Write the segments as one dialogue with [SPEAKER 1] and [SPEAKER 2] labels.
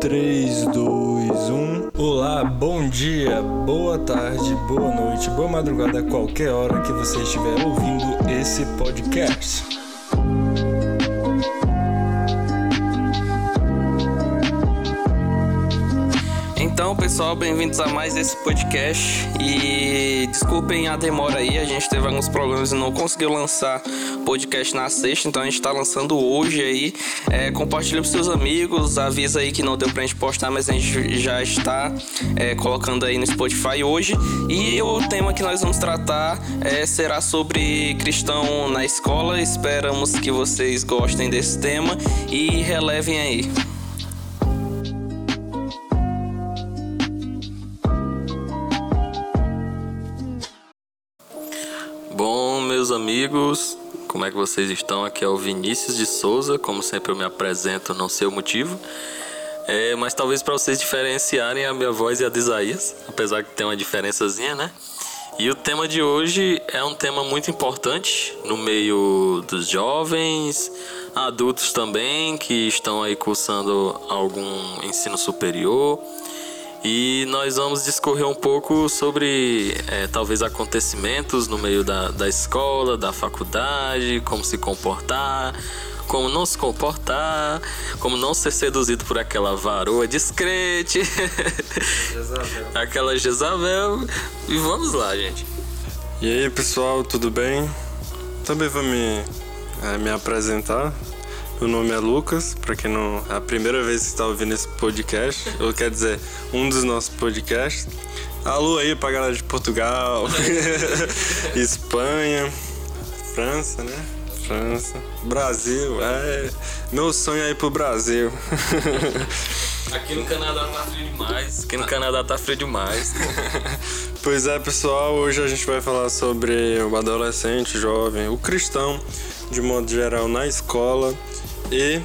[SPEAKER 1] 3, 2, 1. Olá, bom dia, boa tarde, boa noite, boa madrugada, qualquer hora que você estiver ouvindo esse podcast.
[SPEAKER 2] Pessoal, bem-vindos a mais esse podcast. E desculpem a demora aí, a gente teve alguns problemas e não conseguiu lançar podcast na sexta, então a gente tá lançando hoje aí. É, compartilha pros seus amigos, avisa aí que não deu pra gente postar, mas a gente já está é, colocando aí no Spotify hoje. E o tema que nós vamos tratar é, será sobre cristão na escola. Esperamos que vocês gostem desse tema e relevem aí. Amigos, como é que vocês estão? Aqui é o Vinícius de Souza, como sempre eu me apresento, não sei o motivo. É, mas talvez para vocês diferenciarem a minha voz e a de Isaías, apesar que tem uma diferençazinha, né? E o tema de hoje é um tema muito importante no meio dos jovens, adultos também que estão aí cursando algum ensino superior e nós vamos discorrer um pouco sobre é, talvez acontecimentos no meio da, da escola, da faculdade, como se comportar, como não se comportar, como não ser seduzido por aquela varoa descrente, Jezabel. aquela Jezabel. E vamos lá, gente.
[SPEAKER 1] E aí, pessoal, tudo bem? Também vou me, é, me apresentar. Meu nome é Lucas, para quem não. É a primeira vez que está ouvindo esse podcast, ou quer dizer, um dos nossos podcasts. Alô aí pra galera de Portugal, Espanha, França, né? França, Brasil, é. Meu sonho é ir pro Brasil.
[SPEAKER 2] Aqui no Canadá tá frio demais. Aqui no Canadá tá frio demais.
[SPEAKER 1] pois é, pessoal, hoje a gente vai falar sobre o adolescente, jovem, o cristão, de modo geral, na escola e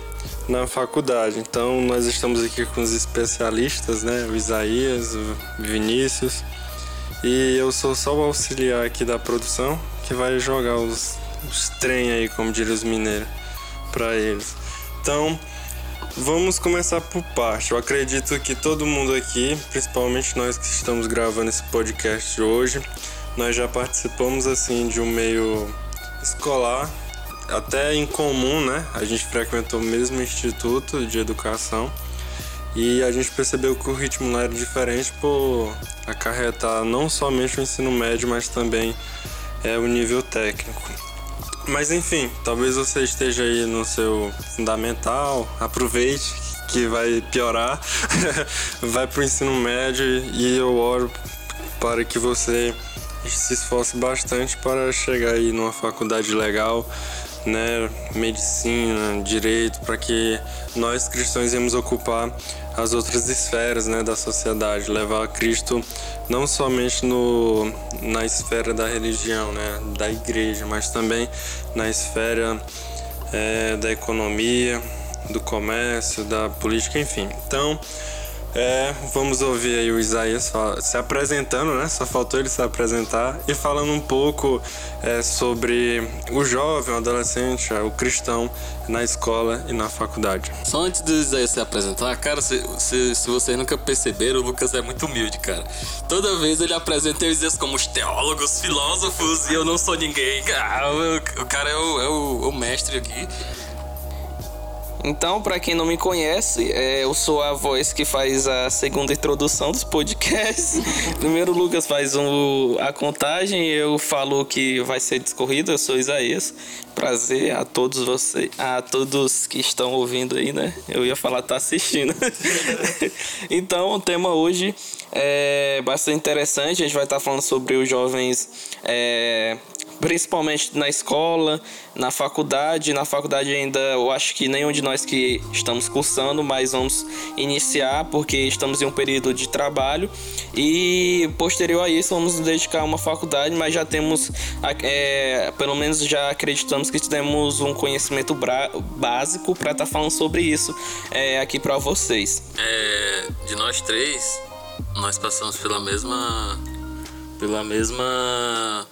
[SPEAKER 1] na faculdade. Então nós estamos aqui com os especialistas, né? O Isaías, o Vinícius. E eu sou só o auxiliar aqui da produção que vai jogar os, os trem aí, como diriam os mineiros, para eles. Então, vamos começar por parte. Eu acredito que todo mundo aqui, principalmente nós que estamos gravando esse podcast hoje, nós já participamos assim de um meio escolar até em comum, né? A gente frequentou o mesmo instituto de educação e a gente percebeu que o ritmo lá era diferente por acarretar não somente o ensino médio, mas também é, o nível técnico. Mas enfim, talvez você esteja aí no seu fundamental, aproveite que vai piorar, vai para o ensino médio e eu oro para que você se esforce bastante para chegar aí numa faculdade legal, né, medicina, direito, para que nós cristãos íamos ocupar as outras esferas né, da sociedade, levar Cristo não somente no, na esfera da religião, né, da igreja, mas também na esfera é, da economia, do comércio, da política, enfim. Então, é, vamos ouvir aí o Isaías se apresentando, né? Só faltou ele se apresentar e falando um pouco é, sobre o jovem, o adolescente, o cristão na escola e na faculdade.
[SPEAKER 2] Só antes do Isaías se apresentar, cara, se, se, se vocês nunca perceberam, o Lucas é muito humilde, cara. Toda vez ele apresenta eles como os teólogos, filósofos e eu não sou ninguém. Ah, o, o cara é o, é o, o mestre aqui. Então, para quem não me conhece, é, eu sou a voz que faz a segunda introdução dos podcasts. Primeiro o Lucas faz um, a contagem, eu falo que vai ser discorrido, eu sou Isaías. Prazer a todos vocês, a todos que estão ouvindo aí, né? Eu ia falar tá assistindo. então, o tema hoje é bastante interessante. A gente vai estar falando sobre os jovens é, principalmente na escola, na faculdade. Na faculdade ainda eu acho que nenhum de nós que estamos cursando, mas vamos iniciar porque estamos em um período de trabalho e posterior a isso vamos nos dedicar a uma faculdade, mas já temos, é, pelo menos já acreditamos que temos um conhecimento básico para estar tá falando sobre isso é, aqui para vocês. É, de nós três, nós passamos pela mesma pela mesma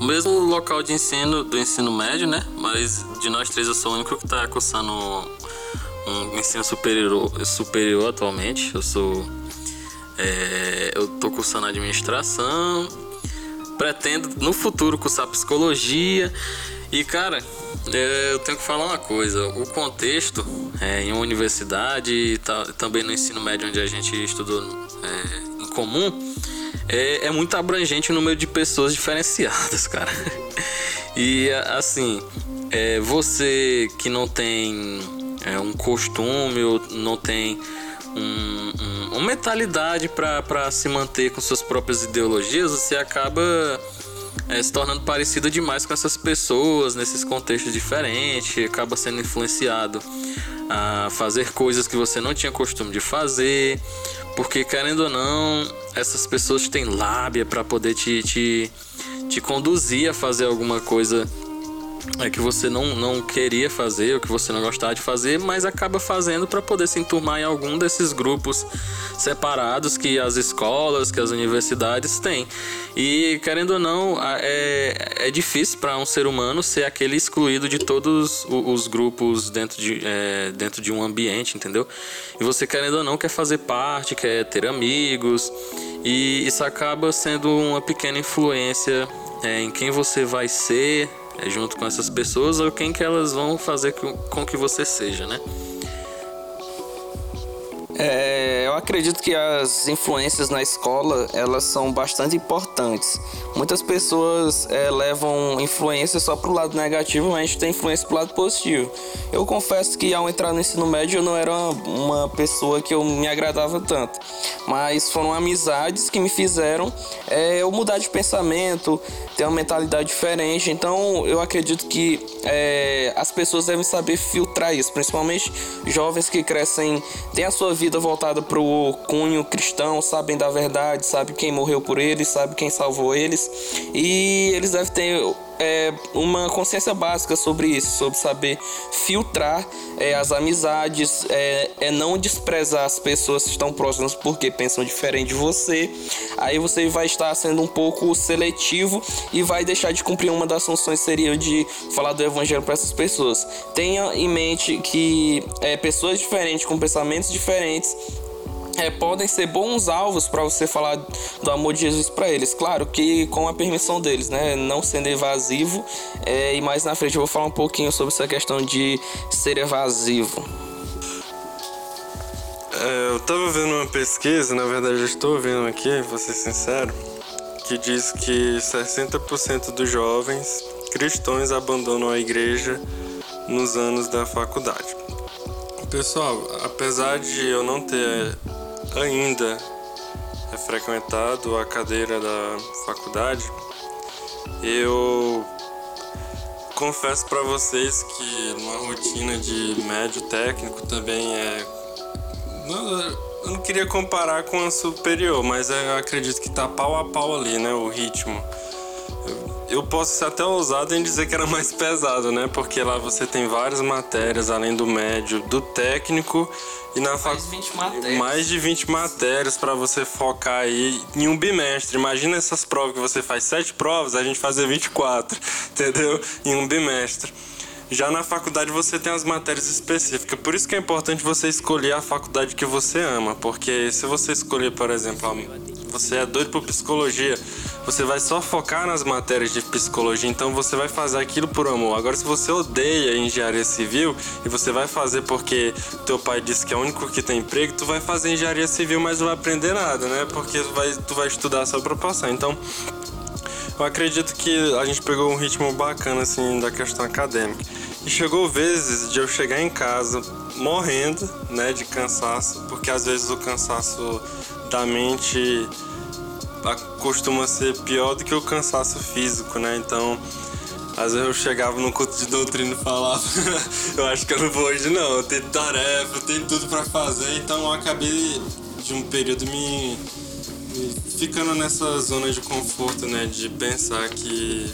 [SPEAKER 2] o mesmo local de ensino do ensino médio, né? Mas de nós três eu sou o único que está cursando um ensino superior, superior atualmente. Eu sou. É, eu tô cursando administração. Pretendo no futuro cursar psicologia. E cara, é, eu tenho que falar uma coisa: o contexto é, em uma universidade e também no ensino médio onde a gente estudou é, em comum é, é muito abrangente o número de pessoas diferenciadas, cara. E assim, é, você que não tem é, um costume ou não tem um, um, uma mentalidade para se manter com suas próprias ideologias, você acaba é, se tornando parecido demais com essas pessoas nesses contextos diferentes, acaba sendo influenciado a fazer coisas que você não tinha costume de fazer, porque querendo ou não, essas pessoas têm lábia para poder te, te, te conduzir a fazer alguma coisa é que você não, não queria fazer, ou que você não gostava de fazer, mas acaba fazendo para poder se enturmar em algum desses grupos separados que as escolas, que as universidades têm. E querendo ou não, é, é difícil para um ser humano ser aquele excluído de todos os grupos dentro de, é, dentro de um ambiente, entendeu? E você querendo ou não quer fazer parte, quer ter amigos, e isso acaba sendo uma pequena influência é, em quem você vai ser junto com essas pessoas ou quem que elas vão fazer com, com que você seja, né? É, eu acredito que as influências na escola elas são bastante importantes. Muitas pessoas é, levam influência só pro lado negativo, mas a gente tem influência pro lado positivo. Eu confesso que ao entrar no ensino médio eu não era uma pessoa que eu me agradava tanto, mas foram amizades que me fizeram é, eu mudar de pensamento, ter uma mentalidade diferente. Então eu acredito que é, as pessoas devem saber filtrar isso, principalmente jovens que crescem, têm a sua vida vida voltada para o cunho cristão, sabem da verdade, sabem quem morreu por eles, sabem quem salvou eles. E eles devem ter é, uma consciência básica sobre isso, sobre saber filtrar é, as amizades, é, é, não desprezar as pessoas que estão próximas porque pensam diferente de você. Aí você vai estar sendo um pouco seletivo e vai deixar de cumprir uma das funções seria de falar do evangelho para essas pessoas. Tenha em mente que é, pessoas diferentes com pensamentos diferentes é, podem ser bons alvos para você falar do amor de Jesus para eles. Claro que com a permissão deles, né? Não sendo evasivo. É, e mais na frente eu vou falar um pouquinho sobre essa questão de ser evasivo.
[SPEAKER 1] É, eu tava vendo uma pesquisa, na verdade eu estou vendo aqui, vou ser sincero, que diz que 60% dos jovens cristãos abandonam a igreja nos anos da faculdade. Pessoal, apesar de eu não ter ainda é frequentado a cadeira da faculdade, eu confesso para vocês que uma rotina de médio técnico também é. Eu não queria comparar com a superior, mas eu acredito que tá pau a pau ali, né? O ritmo eu posso ser até ousado em dizer que era mais pesado, né? Porque lá você tem várias matérias, além do médio, do técnico e na
[SPEAKER 2] faculdade. Mais 20 matérias.
[SPEAKER 1] Mais de 20 matérias para você focar aí em um bimestre. Imagina essas provas que você faz sete provas, a gente fazer 24, entendeu? Em um bimestre. Já na faculdade você tem as matérias específicas. Por isso que é importante você escolher a faculdade que você ama. Porque se você escolher, por exemplo, você é doido por psicologia, você vai só focar nas matérias de psicologia, então você vai fazer aquilo por amor. Agora, se você odeia engenharia civil e você vai fazer porque teu pai disse que é o único que tem emprego, tu vai fazer engenharia civil, mas não vai aprender nada, né? Porque tu vai, tu vai estudar só pra passar. Então, eu acredito que a gente pegou um ritmo bacana, assim, da questão acadêmica. E chegou vezes de eu chegar em casa morrendo, né, de cansaço, porque às vezes o cansaço da mente costuma ser pior do que o cansaço físico, né? Então, às vezes eu chegava no culto de doutrina e falava, eu acho que eu não vou hoje não, eu tenho tarefa, eu tenho tudo para fazer, então eu acabei de um período me, me, ficando nessa zona de conforto, né? De pensar que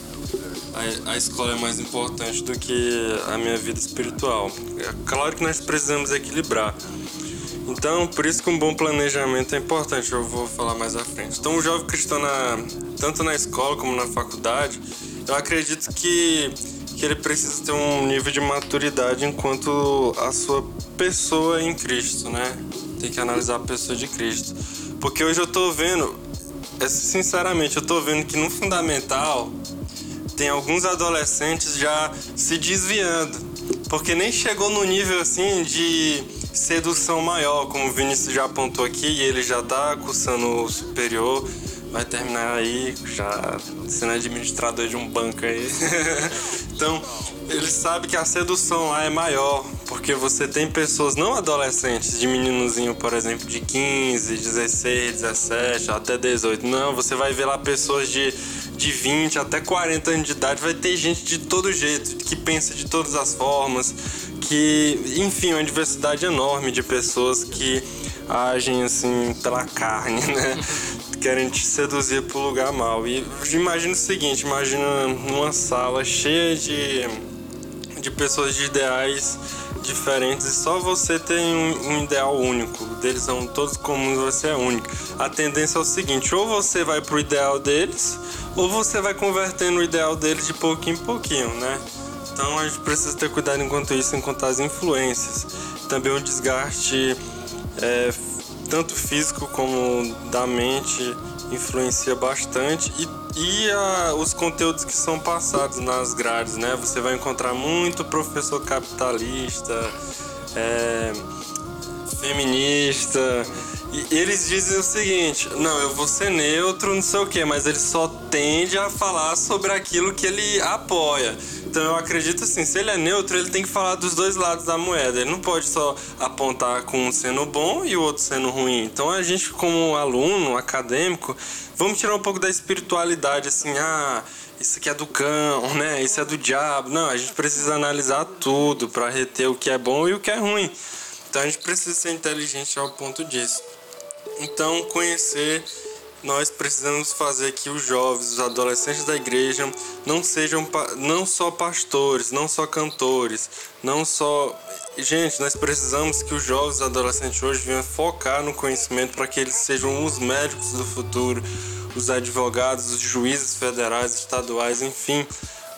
[SPEAKER 1] a, a escola é mais importante do que a minha vida espiritual. É claro que nós precisamos equilibrar. Então, por isso que um bom planejamento é importante, eu vou falar mais à frente. Então, o jovem cristão, na, tanto na escola como na faculdade, eu acredito que, que ele precisa ter um nível de maturidade enquanto a sua pessoa em Cristo, né? Tem que analisar a pessoa de Cristo. Porque hoje eu tô vendo, é, sinceramente, eu tô vendo que no fundamental tem alguns adolescentes já se desviando. Porque nem chegou no nível assim de sedução maior, como o Vinícius já apontou aqui, e ele já tá cursando o superior vai terminar aí já sendo administrador de um banco aí. então, ele sabe que a sedução lá é maior, porque você tem pessoas não adolescentes, de meninozinho, por exemplo, de 15, 16, 17, até 18. Não, você vai ver lá pessoas de, de 20 até 40 anos de idade, vai ter gente de todo jeito, que pensa de todas as formas, que, enfim, uma diversidade enorme de pessoas que agem assim pela carne, né? querem te seduzir pro lugar mal. E imagina o seguinte, imagina numa sala cheia de, de pessoas de ideais diferentes e só você tem um, um, ideal único. Deles são todos comuns, você é único. A tendência é o seguinte, ou você vai pro ideal deles, ou você vai convertendo o ideal deles de pouquinho em pouquinho, né? Então a gente precisa ter cuidado enquanto isso, enquanto as influências. Também o desgaste é, tanto físico como da mente influencia bastante e, e a, os conteúdos que são passados nas grades, né? Você vai encontrar muito professor capitalista, é, feminista e eles dizem o seguinte: não, eu vou ser neutro, não sei o que, mas ele só tende a falar sobre aquilo que ele apoia. Então eu acredito assim, se ele é neutro, ele tem que falar dos dois lados da moeda. Ele não pode só apontar com um sendo bom e o outro sendo ruim. Então a gente, como aluno, acadêmico, vamos tirar um pouco da espiritualidade, assim, ah, isso aqui é do cão, né? Isso é do diabo. Não, a gente precisa analisar tudo para reter o que é bom e o que é ruim. Então a gente precisa ser inteligente ao ponto disso. Então, conhecer nós precisamos fazer que os jovens, os adolescentes da igreja não sejam não só pastores, não só cantores, não só gente, nós precisamos que os jovens e adolescentes hoje venham focar no conhecimento para que eles sejam os médicos do futuro, os advogados, os juízes federais, estaduais, enfim,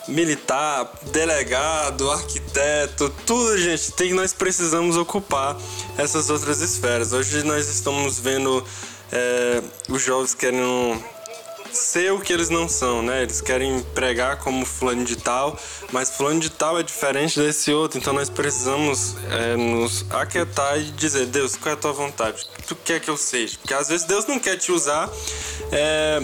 [SPEAKER 1] militar, delegado, arquiteto, tudo, gente, tem nós precisamos ocupar essas outras esferas. Hoje nós estamos vendo é, os jovens querendo ser o que eles não são, né? Eles querem pregar como fulano de tal, mas fulano de tal é diferente desse outro, então nós precisamos é, nos aquietar e dizer, Deus, qual é a tua vontade? O que tu quer que eu seja? Porque às vezes Deus não quer te usar, é,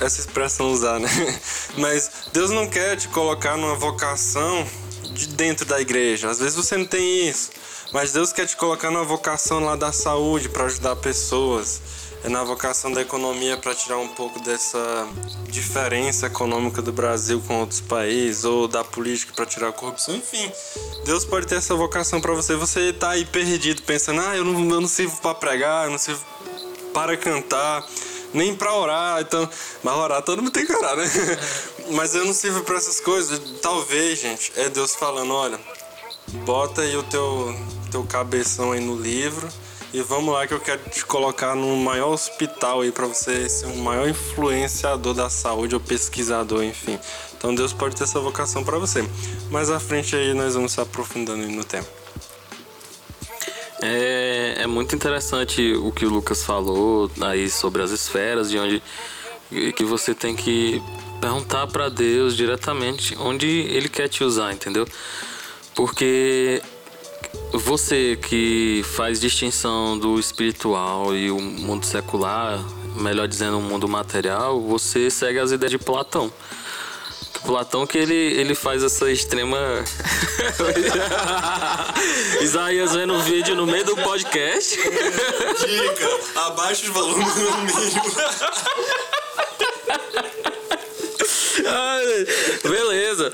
[SPEAKER 1] essa expressão usar, né? Mas Deus não quer te colocar numa vocação de dentro da igreja. Às vezes você não tem isso, mas Deus quer te colocar numa vocação lá da saúde para ajudar pessoas é na vocação da economia para tirar um pouco dessa diferença econômica do Brasil com outros países ou da política para tirar a corrupção, enfim. Deus pode ter essa vocação para você. Você tá aí perdido pensando: "Ah, eu não, eu não sirvo para pregar, eu não sirvo para cantar, nem para orar". Então, mas orar todo mundo tem que orar, né? mas eu não sirvo para essas coisas. Talvez, gente, é Deus falando: "Olha, bota aí o teu teu cabeção aí no livro e vamos lá que eu quero te colocar no maior hospital aí para você ser um maior influenciador da saúde ou pesquisador, enfim. Então Deus pode ter essa vocação para você. Mais à frente aí nós vamos se aprofundando no tema.
[SPEAKER 2] É, é muito interessante o que o Lucas falou aí sobre as esferas, de onde que você tem que perguntar para Deus diretamente onde Ele quer te usar, entendeu? Porque você que faz distinção do espiritual e o mundo secular, melhor dizendo, o mundo material, você segue as ideias de Platão. Platão que ele, ele faz essa extrema. Isaías vendo o vídeo no meio do podcast.
[SPEAKER 1] Dica: abaixa os volumes no mínimo.
[SPEAKER 2] Beleza.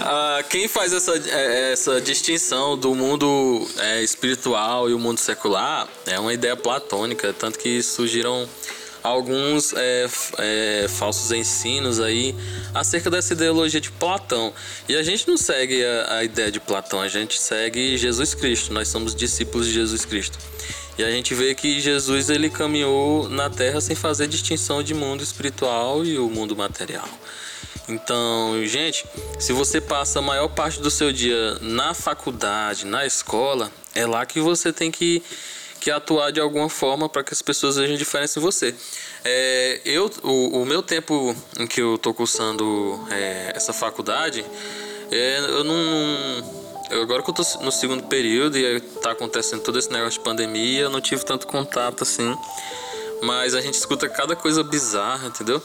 [SPEAKER 2] ah, quem faz essa, é, essa distinção do mundo é, espiritual e o mundo secular é uma ideia platônica, tanto que surgiram alguns é, é, falsos ensinos aí acerca dessa ideologia de Platão. E a gente não segue a, a, ideia de Platão, a gente segue Jesus Cristo. Nós somos discípulos de Jesus Cristo. E a gente vê que Jesus ele caminhou na Terra sem fazer distinção de mundo espiritual e o mundo material. Então, gente, se você passa a maior parte do seu dia na faculdade, na escola, é lá que você tem que, que atuar de alguma forma para que as pessoas vejam diferença em você. É, eu, o, o, meu tempo em que eu tô cursando é, essa faculdade, é, eu não. Agora que eu tô no segundo período e tá acontecendo todo esse negócio de pandemia, eu não tive tanto contato assim. Mas a gente escuta cada coisa bizarra, entendeu?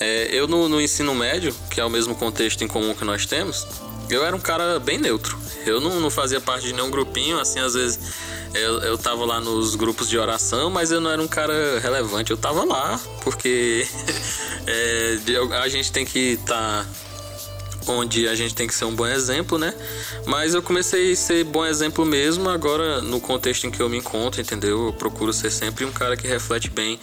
[SPEAKER 2] É, eu no, no, ensino médio, que é o mesmo contexto em comum que nós temos, eu era um cara bem neutro. Eu não, não fazia parte de nenhum grupinho, assim, às vezes eu, eu tava lá nos grupos de oração, mas eu não era um cara relevante. Eu tava lá porque é, a gente tem que estar. Tá onde a gente tem que ser um bom exemplo, né? Mas eu comecei a ser bom exemplo mesmo agora no contexto em que eu me encontro, entendeu? Eu procuro ser sempre um cara que reflete bem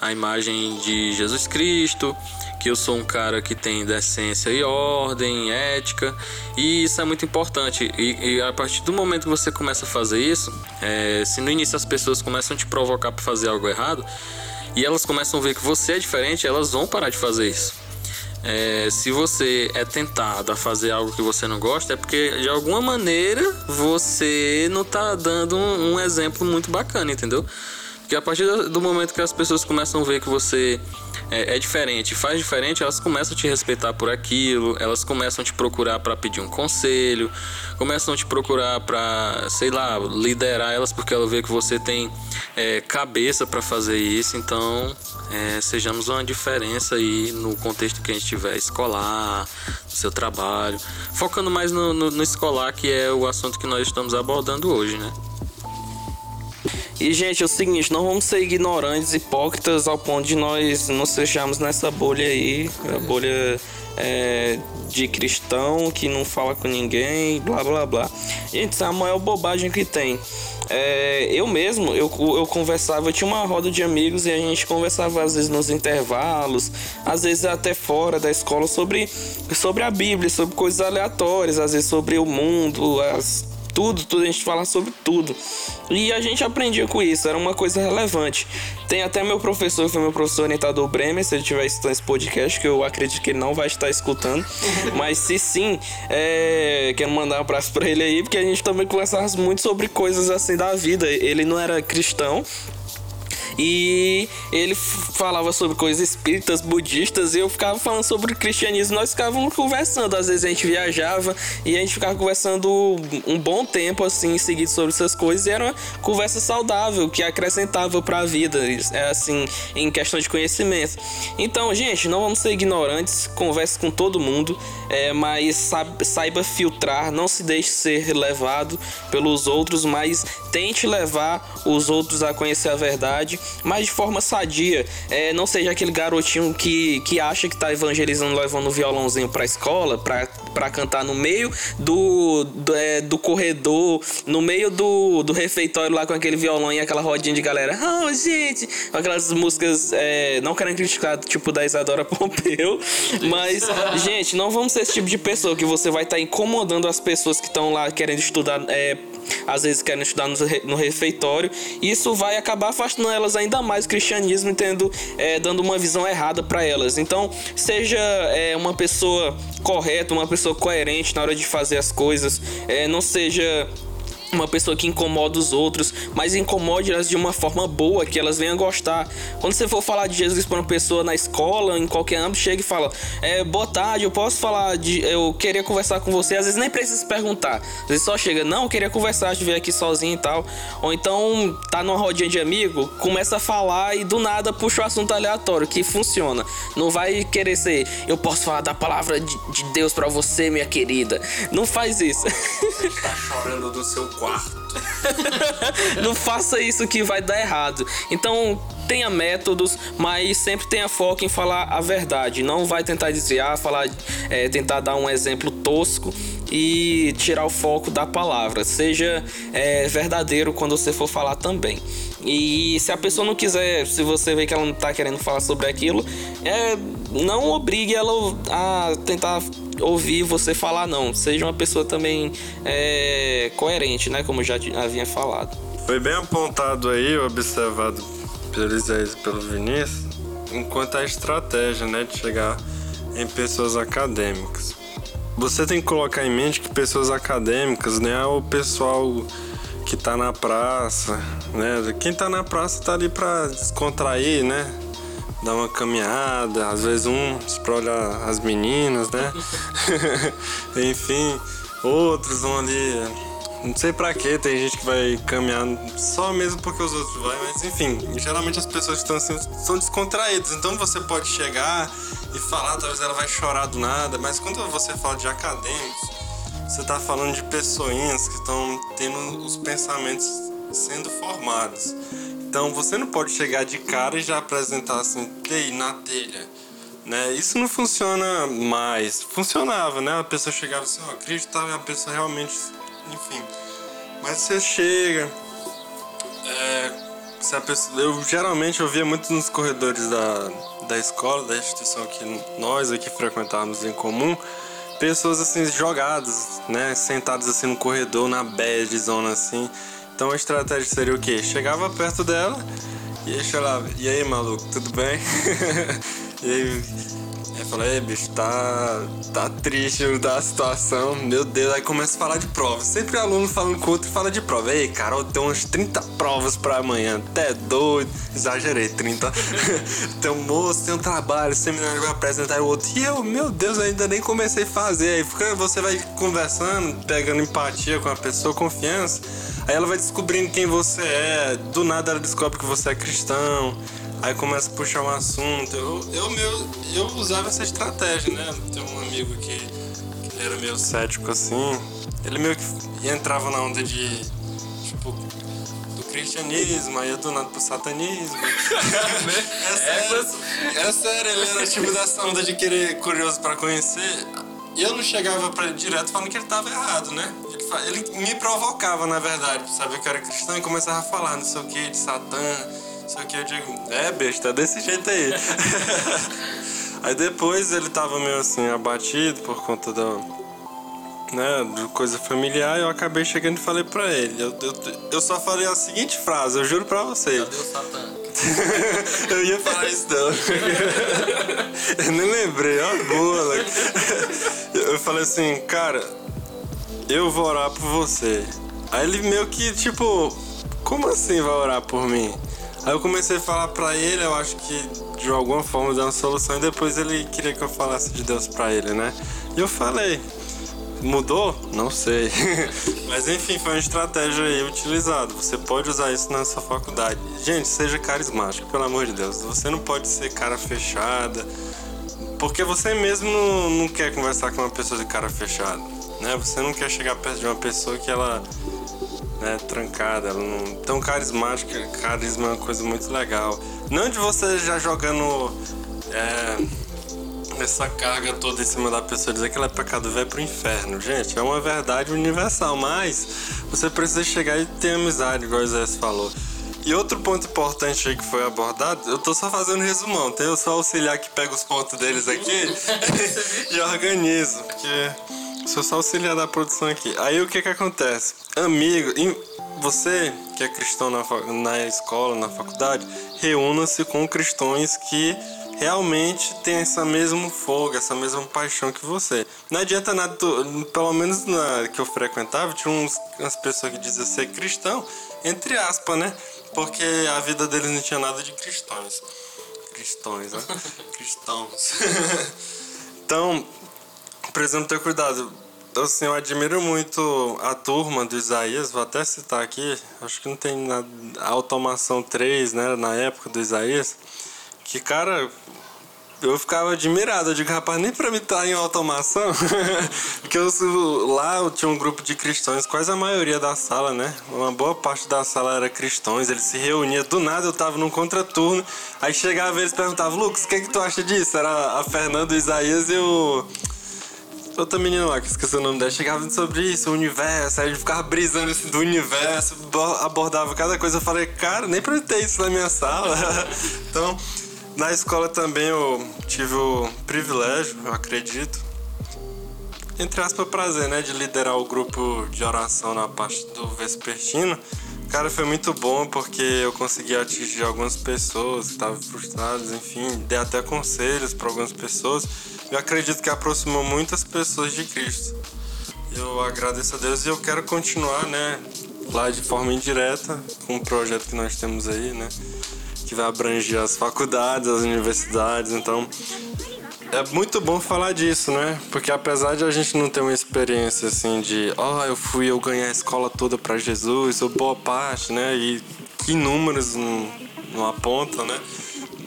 [SPEAKER 2] a imagem de Jesus Cristo, que eu sou um cara que tem decência e ordem, ética, e isso é muito importante. E, e a partir do momento que você começa a fazer isso, é, se no início as pessoas começam a te provocar para fazer algo errado, e elas começam a ver que você é diferente, elas vão parar de fazer isso. É, se você é tentado a fazer algo que você não gosta, é porque de alguma maneira você não tá dando um, um exemplo muito bacana, entendeu? Porque a partir do momento que as pessoas começam a ver que você é, é, diferente, faz diferente, elas começam a te respeitar por aquilo, elas começam a te procurar para pedir um conselho, começam a te procurar para, sei lá, liderar elas porque ela vê que você tem é, cabeça para fazer isso. Então, é, sejamos uma diferença aí no contexto que a gente tiver escolar, no seu trabalho, focando mais no, no, no escolar, que é o assunto que nós estamos abordando hoje, né?
[SPEAKER 3] E, gente, é o seguinte, não vamos ser ignorantes, hipócritas ao ponto de nós nos fecharmos nessa bolha aí, a bolha é, de cristão que não fala com ninguém, blá blá blá. Gente, isso é a maior bobagem que tem. É, eu mesmo, eu, eu conversava, eu tinha uma roda de amigos e a gente conversava às vezes nos intervalos, às vezes até fora da escola, sobre, sobre a Bíblia, sobre coisas aleatórias, às vezes sobre o mundo, as tudo, tudo, a gente fala sobre tudo. E a gente aprendia com isso, era uma coisa relevante. Tem até meu professor, que foi meu professor orientador Bremer, se ele estiver escutando esse podcast, que eu acredito que ele não vai estar escutando. Mas se sim, é... quero mandar um abraço pra ele aí, porque a gente também conversava muito sobre coisas assim da vida. Ele não era cristão, e ele falava sobre coisas espíritas, budistas, e eu ficava falando sobre cristianismo. Nós ficávamos conversando, às vezes a gente viajava e a gente ficava conversando um bom tempo assim, seguido sobre essas coisas, e era uma conversa saudável que acrescentava para a vida, é assim, em questão de conhecimento. Então, gente, não vamos ser ignorantes, converse com todo mundo, é, mas saiba filtrar, não se deixe ser levado pelos outros, mas tente levar os outros a conhecer a verdade mas de forma sadia. É, não seja aquele garotinho que, que acha que tá evangelizando levando o violãozinho pra escola, pra, pra cantar no meio do, do, é, do corredor, no meio do, do refeitório lá com aquele violão e aquela rodinha de galera. Oh, gente! Aquelas músicas, é, não querem criticar, tipo da Isadora Pompeu, mas, gente, não vamos ser esse tipo de pessoa que você vai estar tá incomodando as pessoas que estão lá querendo estudar é, às vezes querem estudar no, refeitório. Isso vai acabar afastando elas ainda mais do cristianismo, tendo, é, dando uma visão errada para elas. Então, seja é, uma pessoa correta, uma pessoa coerente na hora de fazer as coisas, é, não seja uma pessoa que incomoda os outros, mas incomode elas de uma forma boa, que elas venham gostar. Quando você for falar de Jesus para uma pessoa na escola, em qualquer âmbito, chega e fala: é, Boa tarde, eu posso falar de. Eu queria conversar com você. Às vezes nem precisa perguntar. Às vezes só chega: Não, eu queria conversar, de ver aqui sozinho e tal. Ou então tá numa rodinha de amigo, começa a falar e do nada puxa o assunto aleatório, que funciona. Não vai querer ser: Eu posso falar da palavra de, de Deus para você, minha querida. Não faz isso.
[SPEAKER 1] Você tá chorando do seu quarto.
[SPEAKER 3] não faça isso que vai dar errado. Então, tenha métodos, mas sempre tenha foco em falar a verdade. Não vai tentar desviar, falar, é, tentar dar um exemplo tosco e tirar o foco da palavra. Seja é, verdadeiro quando você for falar também. E se a pessoa não quiser, se você vê que ela não está querendo falar sobre aquilo, é, não obrigue ela a tentar ouvir você falar, não. Seja uma pessoa também é, coerente, né? Como já havia falado.
[SPEAKER 1] Foi bem apontado aí, observado pelo Isaías e pelo Vinícius, enquanto a estratégia, né? De chegar em pessoas acadêmicas. Você tem que colocar em mente que pessoas acadêmicas não é o pessoal que tá na praça, né? Quem tá na praça tá ali pra descontrair, né? Dar uma caminhada, às vezes um pra olhar as meninas, né? Enfim, outros vão ali não sei pra que tem gente que vai caminhar só mesmo porque os outros vão, mas enfim, geralmente as pessoas que estão assim são descontraídas. Então você pode chegar e falar, talvez ela vai chorar do nada, mas quando você fala de acadêmicos, você tá falando de pessoinhas que estão tendo os pensamentos sendo formados. Então você não pode chegar de cara e já apresentar assim, ei, na telha. Né? Isso não funciona mais. Funcionava, né? A pessoa chegava assim, ó, acreditava, a pessoa realmente enfim. Mas você chega. É, se a pessoa, eu geralmente eu via muito nos corredores da, da escola, da instituição que nós aqui frequentávamos em comum, pessoas assim jogadas, né? Sentadas assim no corredor, na bad zona assim. Então a estratégia seria o quê? Chegava perto dela e aí falava, e aí maluco, tudo bem? e aí Aí fala, é, bicho, tá, tá triste da situação, meu Deus. Aí começa a falar de prova. Sempre aluno falando com outro fala de prova. Ei, Carol, tem umas 30 provas pra amanhã. Até doido. Exagerei, 30. tem um moço, tem um trabalho, seminário vai apresentar o outro. E eu, meu Deus, ainda nem comecei a fazer. Aí fica, você vai conversando, pegando empatia com a pessoa, confiança. Aí ela vai descobrindo quem você é. Do nada ela descobre que você é cristão. Aí começa a puxar um assunto. Eu, eu, meu, eu usava essa estratégia, né? Tem um amigo que, que era meio cético assim. Ele meio que entrava na onda de. Tipo, do cristianismo, aí do nada pro satanismo. é, sério, é sério, ele era tipo dessa onda de querer curioso pra conhecer. E eu não chegava pra ele direto falando que ele tava errado, né? Ele, ele me provocava, na verdade, pra saber que eu era cristão e começava a falar não sei o que, de Satã só que eu digo, é besta, desse jeito aí. aí depois ele tava meio assim, abatido por conta da. Né, de coisa familiar, eu acabei chegando e falei pra ele. Eu, eu, eu só falei a seguinte frase, eu juro pra você.
[SPEAKER 2] Cadê o Satã?
[SPEAKER 1] eu ia falar isso não. eu nem lembrei, ó, boa. Eu falei assim, cara, eu vou orar por você. Aí ele meio que, tipo, como assim vai orar por mim? Aí eu comecei a falar pra ele, eu acho que de alguma forma deu uma solução e depois ele queria que eu falasse de Deus pra ele, né? E eu falei. Mudou? Não sei. Mas enfim, foi uma estratégia aí utilizada. Você pode usar isso na sua faculdade. Gente, seja carismático, pelo amor de Deus. Você não pode ser cara fechada. Porque você mesmo não, não quer conversar com uma pessoa de cara fechada. Né? Você não quer chegar perto de uma pessoa que ela né, trancada, ela não tão carismática, carisma é uma coisa muito legal. Não de você já jogando é, essa carga toda em cima da pessoa, dizer que ela é pecado vai pro inferno, gente, é uma verdade universal, mas você precisa chegar e ter amizade, igual o Zé falou. E outro ponto importante aí que foi abordado, eu tô só fazendo resumão, tem eu só auxiliar que pega os pontos deles aqui e organizo, porque Sou só auxiliar da produção aqui. Aí o que que acontece? Amigo, você que é cristão na, na escola, na faculdade, reúna-se com cristãos que realmente tem essa mesma fogo, essa mesma paixão que você. Não adianta nada, pelo menos na que eu frequentava, tinha uns, umas pessoas que diziam ser cristão, entre aspas, né? Porque a vida deles não tinha nada de cristãos. Cristões, né? Cristãos. então, precisamos ter cuidado. Assim, eu admiro muito a turma do Isaías, vou até citar aqui, acho que não tem nada, automação 3, né, na época do Isaías, que, cara, eu ficava admirado. Eu digo, rapaz, nem pra mim tá em automação. Porque eu, lá eu tinha um grupo de cristãos, quase a maioria da sala, né? Uma boa parte da sala era cristãos. Eles se reuniam. Do nada eu tava num contraturno. Aí chegava eles perguntavam, Lucas, o que, é que tu acha disso? Era a Fernanda, o Isaías e o outra menina lá, que esqueci o nome dela, chegava sobre isso, o universo, aí ele ficava brisando assim, do universo, abordava cada coisa. Eu falei, cara, nem pra ter isso na minha sala. então, na escola também eu tive o privilégio, eu acredito, entre aspas, prazer, né, de liderar o grupo de oração na parte do Vespertino. Cara, foi muito bom porque eu consegui atingir algumas pessoas que estavam frustradas, enfim, dei até conselhos para algumas pessoas eu acredito que aproximou muitas pessoas de Cristo. Eu agradeço a Deus e eu quero continuar, né, lá de forma indireta com o projeto que nós temos aí, né, que vai abranger as faculdades, as universidades, então é muito bom falar disso, né? Porque apesar de a gente não ter uma experiência assim de, ó, oh, eu fui, eu ganhei a escola toda para Jesus, ou boa parte, né? E que números não, não apontam, né?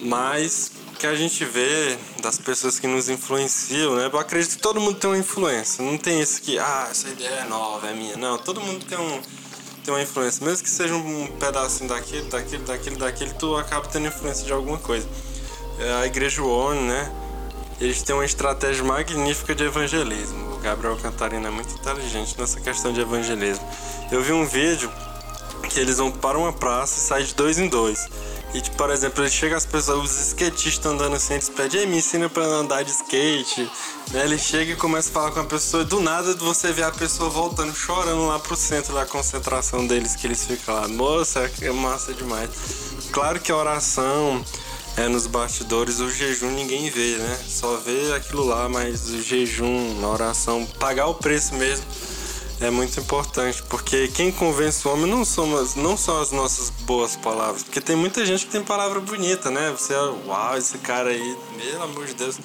[SPEAKER 1] Mas que a gente vê das pessoas que nos influenciam, né? Eu acredito que todo mundo tem uma influência. Não tem isso que, ah, essa ideia é nova, é minha. Não, todo mundo tem um tem uma influência. Mesmo que seja um pedacinho daquilo, daquilo, daquilo, daquilo, tu acaba tendo influência de alguma coisa. É, a igreja ONU, né? Eles têm uma estratégia magnífica de evangelismo. O Gabriel Cantarina é muito inteligente nessa questão de evangelismo. Eu vi um vídeo que eles vão para uma praça e saem de dois em dois. E, tipo, por exemplo, chega as pessoas, os skatistas andando assim, eles pedem, me ensina pra andar de skate. Né? Ele chega e começa a falar com a pessoa, do nada você vê a pessoa voltando, chorando lá pro centro da concentração deles, que eles ficam lá. Moça, é massa demais. Claro que a oração é nos bastidores, o jejum ninguém vê, né? Só vê aquilo lá, mas o jejum, a oração, pagar o preço mesmo é muito importante, porque quem convence o homem não são, não são as nossas boas palavras, porque tem muita gente que tem palavra bonita, né? Você, uau, esse cara aí, pelo amor de Deus.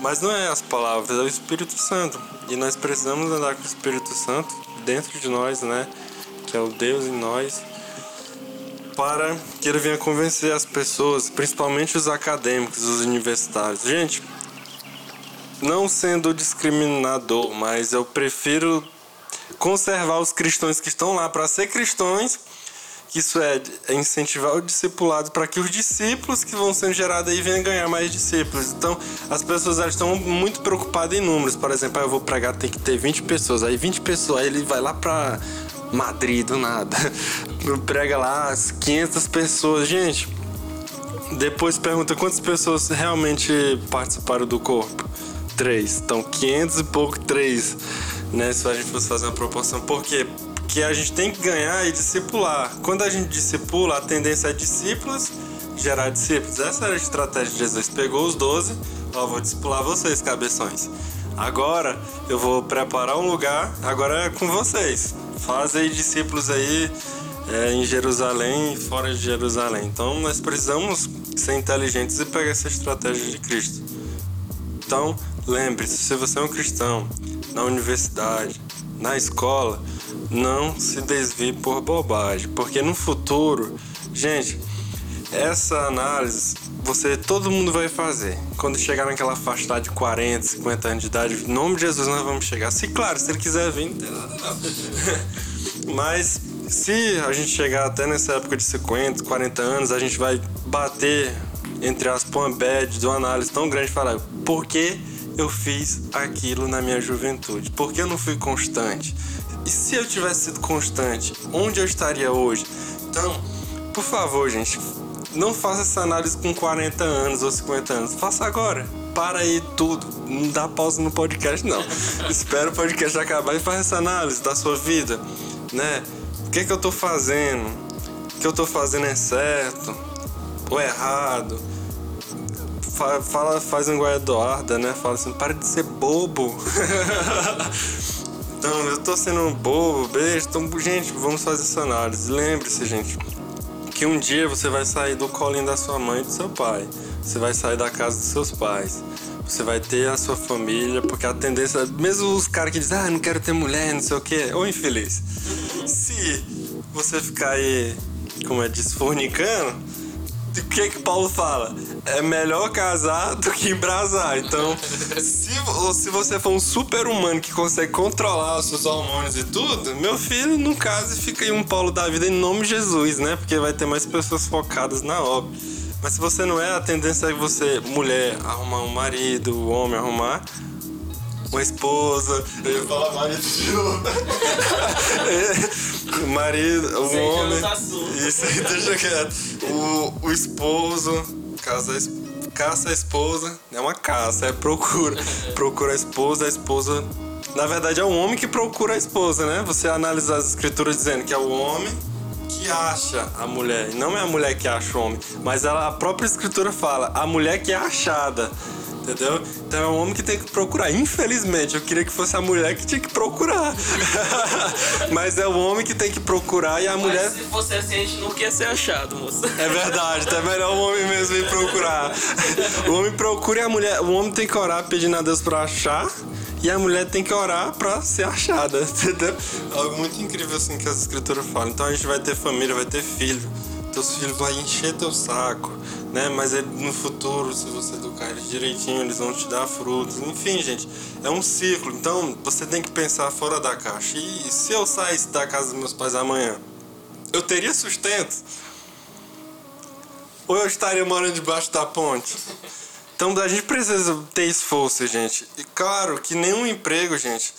[SPEAKER 1] Mas não é as palavras, é o Espírito Santo. E nós precisamos andar com o Espírito Santo dentro de nós, né? Que é o Deus em nós, para que ele venha convencer as pessoas, principalmente os acadêmicos, os universitários. Gente, não sendo discriminador, mas eu prefiro conservar os cristãos que estão lá para ser cristãos, que isso é, incentivar o discipulado para que os discípulos que vão sendo gerados aí venham ganhar mais discípulos. Então, as pessoas elas estão muito preocupadas em números. Por exemplo, ah, eu vou pregar, tem que ter 20 pessoas. Aí 20 pessoas, aí ele vai lá para Madrid do nada. Prega lá as 500 pessoas. Gente, depois pergunta quantas pessoas realmente participaram do corpo. Três. Então, 500 e pouco, três né? Se a gente fosse fazer uma proporção. Por quê? Porque a gente tem que ganhar e discipular. Quando a gente discipula, a tendência é discípulos gerar discípulos. Essa era a estratégia de Jesus. Pegou os 12, ó, vou discipular vocês, cabeções. Agora eu vou preparar um lugar, agora é com vocês. Fazem discípulos aí é, em Jerusalém e fora de Jerusalém. Então nós precisamos ser inteligentes e pegar essa estratégia de Cristo. Então, lembre-se, se você é um cristão, na universidade, na escola, não se desvie por bobagem, porque no futuro, gente, essa análise você todo mundo vai fazer. Quando chegar naquela faixa de 40, 50 anos de idade, em nome de Jesus nós vamos chegar. Se claro, se ele quiser vir, tem nada. Mas se a gente chegar até nessa época de 50, 40 anos, a gente vai bater entre as uma bad de uma análise tão grande e falar, por que eu fiz aquilo na minha juventude? Por que eu não fui constante? E se eu tivesse sido constante, onde eu estaria hoje? Então, por favor, gente, não faça essa análise com 40 anos ou 50 anos. Faça agora. Para aí tudo. Não dá pausa no podcast, não. Espera o podcast acabar e faça essa análise da sua vida, né? O que, é que eu tô fazendo? O que eu tô fazendo é certo ou errado? Fala, faz um igual a Eduarda, né? Fala assim, para de ser bobo. então, eu tô sendo bobo, beijo. Então, gente, vamos fazer essa análise. Lembre-se, gente, que um dia você vai sair do colinho da sua mãe e do seu pai. Você vai sair da casa dos seus pais. Você vai ter a sua família, porque a tendência, mesmo os caras que dizem, ah, não quero ter mulher, não sei o que, ou infeliz. Se você ficar aí, como é, desfornicando, o que que Paulo fala? É melhor casar do que embrasar. Então, se, se você for um super humano que consegue controlar os seus hormônios e tudo, meu filho, não case e fica aí um Paulo da vida em nome de Jesus, né? Porque vai ter mais pessoas focadas na obra. Mas se você não é, a tendência é você, mulher, arrumar um marido, o homem arrumar uma esposa. Eu ia falar marido de novo. marido, o homem. Isso aí, deixa quieto. O, o esposo, casa, caça a esposa. É uma caça, é procura. Procura a esposa, a esposa. Na verdade, é o homem que procura a esposa, né? Você analisa as escrituras dizendo que é o homem que acha a mulher. Não é a mulher que acha o homem. Mas ela, a própria escritura fala, a mulher que é achada. Entendeu? Então é o homem que tem que procurar. Infelizmente, eu queria que fosse a mulher que tinha que procurar. Mas é o homem que tem que procurar e a
[SPEAKER 2] Mas
[SPEAKER 1] mulher.
[SPEAKER 2] se fosse assim, a gente não quer ser achado, moço.
[SPEAKER 1] É verdade, é melhor o homem mesmo ir procurar. O homem procura e a mulher. O homem tem que orar pedindo a Deus pra achar. E a mulher tem que orar pra ser achada, entendeu? Algo muito incrível assim que as escrituras falam. Então a gente vai ter família, vai ter filho. Teus filhos vão encher teu saco, né? Mas ele, no futuro, se você educar eles direitinho, eles vão te dar frutos. Enfim, gente, é um ciclo. Então você tem que pensar fora da caixa. E se eu saísse da casa dos meus pais amanhã, eu teria sustento? Ou eu estaria morando debaixo da ponte? Então a gente precisa ter esforço, gente. E claro que nenhum emprego, gente,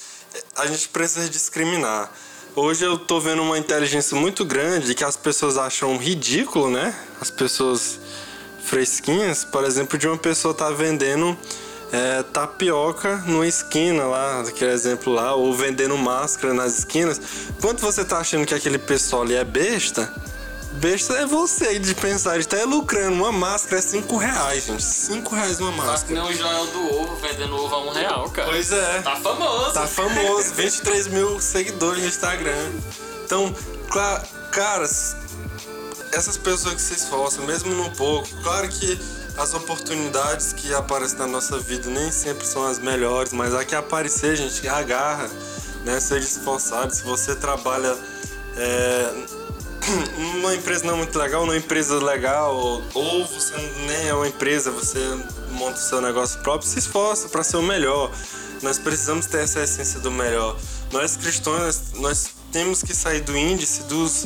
[SPEAKER 1] a gente precisa discriminar. Hoje eu tô vendo uma inteligência muito grande que as pessoas acham ridículo, né? As pessoas fresquinhas, por exemplo, de uma pessoa tá vendendo é, tapioca numa esquina lá, aquele exemplo lá, ou vendendo máscara nas esquinas. Quanto você tá achando que aquele pessoal ali é besta? Besta é você de pensar, ele tá lucrando. Uma máscara é 5 reais, gente. 5 reais uma
[SPEAKER 2] Faz que
[SPEAKER 1] máscara.
[SPEAKER 2] nem o Joel do Ovo vendendo ovo a um real, cara.
[SPEAKER 1] Pois é.
[SPEAKER 2] Tá famoso.
[SPEAKER 1] Tá famoso, 23 mil seguidores no Instagram. Então, cla- caras, essas pessoas que se esforçam, mesmo no pouco, claro que as oportunidades que aparecem na nossa vida nem sempre são as melhores, mas a que aparecer, gente, agarra, né? Seja esforçado. Se você trabalha é, numa empresa não muito legal, numa empresa legal, ou, ou você nem é uma empresa, você monta o seu negócio próprio, se esforça para ser o melhor. Nós precisamos ter essa essência do melhor. Nós cristãos, nós temos que sair do índice dos,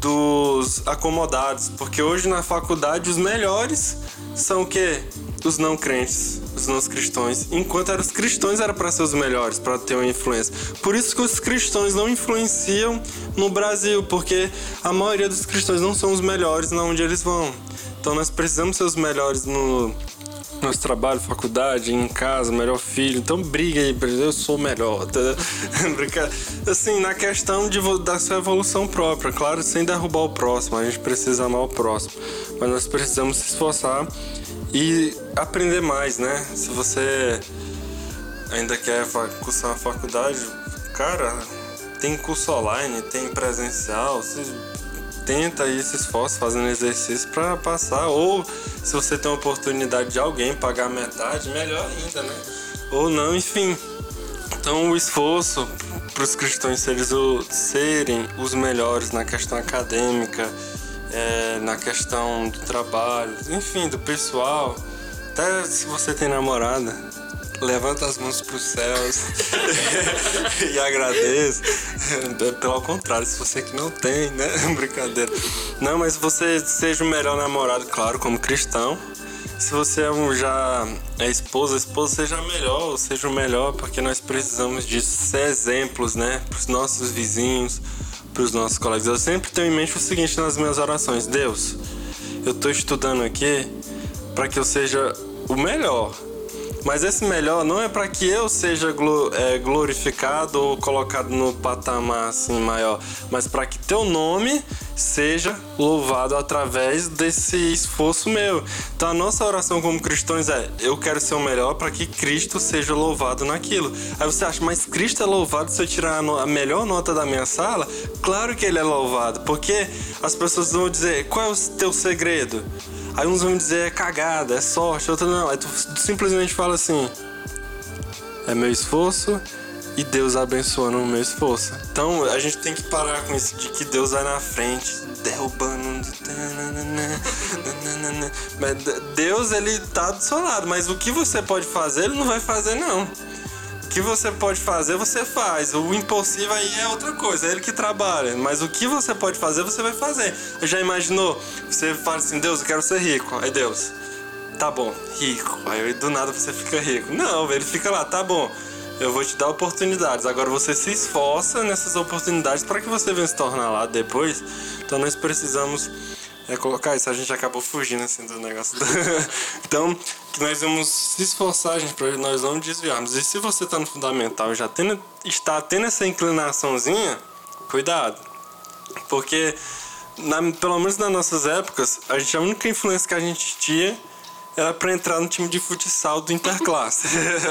[SPEAKER 1] dos acomodados, porque hoje na faculdade os melhores são o quê? Os não crentes, os não cristãos. Enquanto eram os cristãos era para ser os melhores, para ter uma influência. Por isso que os cristãos não influenciam no Brasil, porque a maioria dos cristãos não são os melhores na onde eles vão. Então nós precisamos ser os melhores no nosso trabalho, faculdade, em casa, melhor filho. Então briga aí, eu sou o melhor. Entendeu? Brinca- assim, na questão de, da sua evolução própria, claro, sem derrubar o próximo. A gente precisa amar o próximo. Mas nós precisamos se esforçar e aprender mais, né? Se você ainda quer cursar uma faculdade, cara, tem curso online, tem presencial, você tenta aí, se esforça fazendo exercício para passar. Ou se você tem a oportunidade de alguém pagar metade, melhor ainda, né? Ou não, enfim. Então o esforço para os cristãos o- serem os melhores na questão acadêmica, é, na questão do trabalho, enfim, do pessoal. Até se você tem namorada, levanta as mãos para os céus e agradeça. Pelo contrário, se você que não tem, né? Brincadeira. Não, mas você seja o melhor namorado, claro, como cristão. Se você é um, já é esposa, esposa seja melhor, seja o melhor, porque nós precisamos de ser exemplos, né? Para os nossos vizinhos, para os nossos colegas. Eu sempre tenho em mente o seguinte nas minhas orações: Deus, eu estou estudando aqui para que eu seja o melhor. Mas esse melhor não é para que eu seja é, glorificado ou colocado no patamar assim maior, mas para que teu nome seja louvado através desse esforço meu. Então a nossa oração como cristãos é: eu quero ser o melhor para que Cristo seja louvado naquilo. Aí você acha, mas Cristo é louvado se eu tirar a melhor nota da minha sala? Claro que ele é louvado, porque as pessoas vão dizer: qual é o teu segredo? Aí uns vão dizer é cagada, é sorte, outros não. Aí tu simplesmente fala assim: é meu esforço e Deus abençoando o meu esforço. Então a gente tem que parar com isso de que Deus vai na frente, derrubando. Mas Deus ele tá do seu lado, mas o que você pode fazer, ele não vai fazer não. Que você pode fazer, você faz. O impossível aí é outra coisa, é ele que trabalha. Mas o que você pode fazer, você vai fazer. Já imaginou? Você fala assim, Deus, eu quero ser rico. Aí Deus, tá bom, rico. Aí do nada você fica rico. Não, ele fica lá, tá bom. Eu vou te dar oportunidades. Agora você se esforça nessas oportunidades para que você venha se tornar lá depois. Então nós precisamos é colocar isso. A gente acabou fugindo assim do negócio. então, nós vamos se esforçar, gente, para nós não desviarmos. E se você tá no fundamental e já tendo, está tendo essa inclinaçãozinha, cuidado. Porque, na- pelo menos nas nossas épocas, a, gente, a única influência que a gente tinha era para entrar no time de futsal do Interclasse.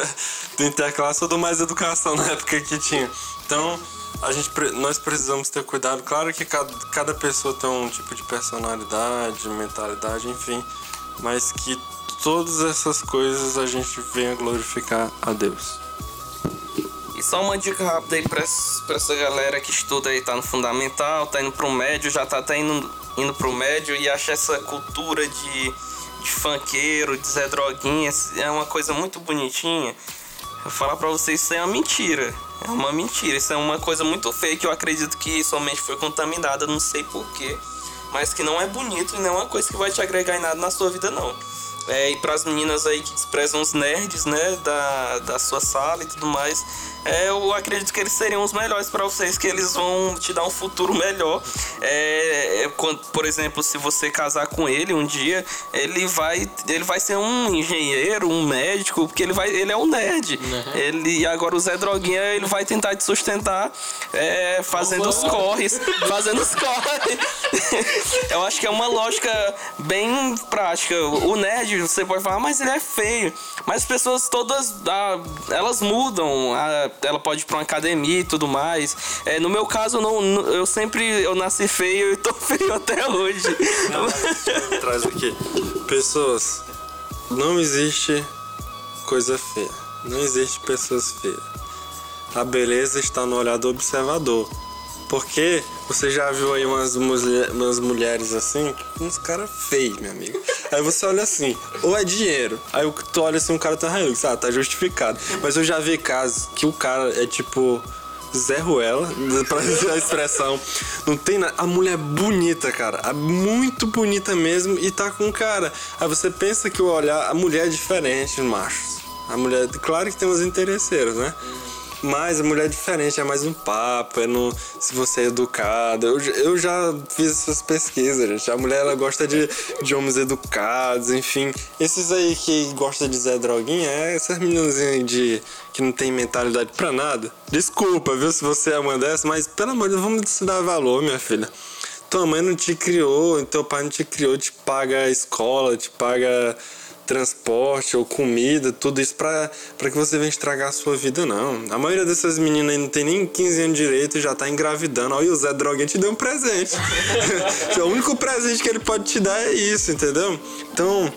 [SPEAKER 1] do Interclasse ou do Mais Educação na época que tinha. Então, a gente, nós precisamos ter cuidado. Claro que cada, cada pessoa tem um tipo de personalidade, mentalidade, enfim. Mas que todas essas coisas a gente venha glorificar a Deus.
[SPEAKER 3] E só uma dica rápida aí pra, pra essa galera que estuda aí, tá no fundamental, tá indo pro médio, já tá até indo, indo pro médio e acha essa cultura de, de funkeiro, de Zé Droguinha, é uma coisa muito bonitinha. Vou falar pra vocês, isso é uma mentira. É uma mentira. Isso é uma coisa muito feia que eu acredito que somente foi contaminada, não sei porquê. Mas que não é bonito e não é uma coisa que vai te agregar em nada na sua vida, não. É, e para as meninas aí que desprezam os nerds, né, da, da sua sala e tudo mais, é, eu acredito que eles seriam os melhores para vocês, que eles vão te dar um futuro melhor. É, é, quando, por exemplo, se você casar com ele um dia, ele vai, ele vai ser um engenheiro, um médico, porque ele, vai, ele é um nerd. Uhum. Ele, agora o Zé Droguinha, ele vai tentar te sustentar é, fazendo os corres. fazendo os corres. eu acho que é uma lógica bem prática. O nerd, você pode falar, mas ele é feio. Mas as pessoas todas, ah, elas mudam. Ah, ela pode ir pra uma academia e tudo mais. É, no meu caso, não, eu sempre eu nasci feio e tô feio até hoje.
[SPEAKER 1] Traz aqui. Pessoas, não existe coisa feia. Não existe pessoas feias. A beleza está no olhar do observador. Porque você já viu aí umas, umas mulheres assim, uns caras feios, meu amigo. Aí você olha assim, ou é dinheiro. Aí tu olha assim, um cara tá raiando, ah, tá justificado. Mas eu já vi casos que o cara é tipo. Zé Ruela, pra dizer a expressão. Não tem nada. A mulher é bonita, cara. Muito bonita mesmo. E tá com cara. Aí você pensa que o olhar. A mulher é diferente, machos. A mulher. Claro que tem uns interesseiros, né? Mas a mulher é diferente, é mais um papo, é no se você é educado. Eu, eu já fiz essas pesquisas, gente. A mulher ela gosta de, de homens educados, enfim. Esses aí que gostam de Zé Droguinha, é essas meninas de que não tem mentalidade pra nada. Desculpa, viu, se você é uma dessas, mas pelo amor de Deus, vamos se dar valor, minha filha. Tua mãe não te criou, teu pai não te criou, te paga a escola, te paga transporte ou comida, tudo isso pra, pra que você venha estragar a sua vida, não. A maioria dessas meninas aí não tem nem 15 anos direito e já tá engravidando. Olha, o Zé Droguinha te deu um presente. o único presente que ele pode te dar é isso, entendeu? Então.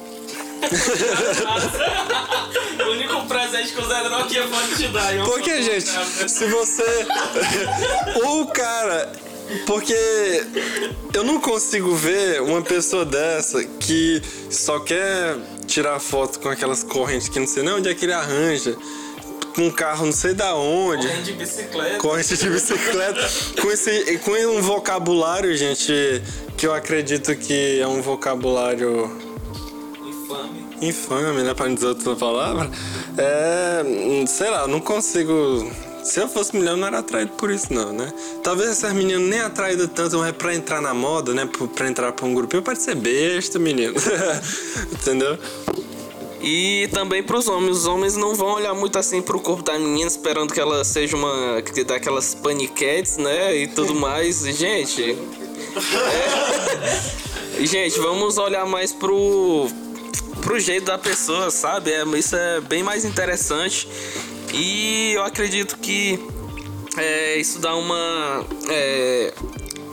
[SPEAKER 3] o único presente que o Zé Droguinha pode te dar.
[SPEAKER 1] Porque, gente, se você. o cara porque eu não consigo ver uma pessoa dessa que só quer tirar foto com aquelas correntes que não sei nem onde é que ele arranja. Com um carro não sei da onde.
[SPEAKER 3] Corrente de bicicleta.
[SPEAKER 1] Corrente de bicicleta. com, esse, com um vocabulário, gente, que eu acredito que é um vocabulário.
[SPEAKER 3] Infame.
[SPEAKER 1] Infame, né? Pra não dizer outra palavra. É. Sei lá, não consigo se eu fosse mulher, eu não era atraído por isso, não, né? Talvez essas meninas nem atraídas tanto, mas pra entrar na moda, né? Pra entrar pra um grupinho, pode ser besta, menino. Entendeu?
[SPEAKER 3] E também para os homens, os homens não vão olhar muito assim pro corpo da menina esperando que ela seja uma daquelas paniquetes, né, e tudo mais. Gente, é... gente, vamos olhar mais pro pro jeito da pessoa, sabe? É, isso é bem mais interessante. E eu acredito que é, isso dá uma. É,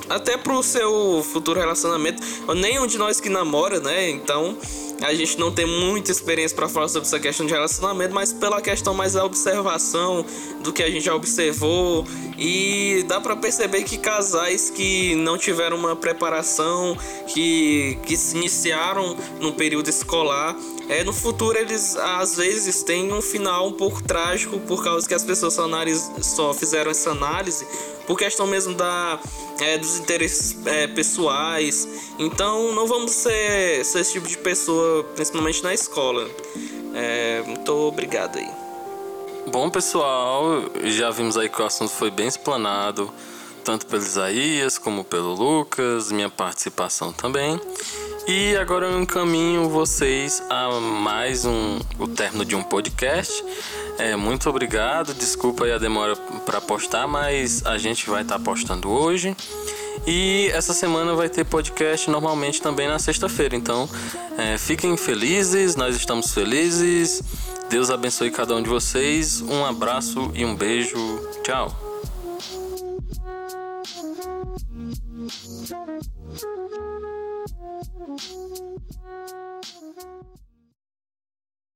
[SPEAKER 3] até pro seu futuro relacionamento. Nenhum de nós que namora, né? Então a gente não tem muita experiência para falar sobre essa questão de relacionamento, mas pela questão mais da observação do que a gente já observou e dá para perceber que casais que não tiveram uma preparação, que, que se iniciaram no período escolar, é, no futuro eles às vezes têm um final um pouco trágico por causa que as pessoas só, só fizeram essa análise por questão mesmo da, é, dos interesses é, pessoais. Então não vamos ser, ser, esse tipo de pessoa, principalmente na escola. É, muito obrigado aí.
[SPEAKER 2] Bom pessoal, já vimos aí que o assunto foi bem explanado, tanto pelo Isaías como pelo Lucas, minha participação também. E agora eu encaminho vocês a mais um o término de um podcast. É, muito obrigado. Desculpa aí a demora para postar, mas a gente vai estar tá postando hoje. E essa semana vai ter podcast normalmente também na sexta-feira. Então, é, fiquem felizes, nós estamos felizes. Deus abençoe cada um de vocês. Um abraço e um beijo. Tchau.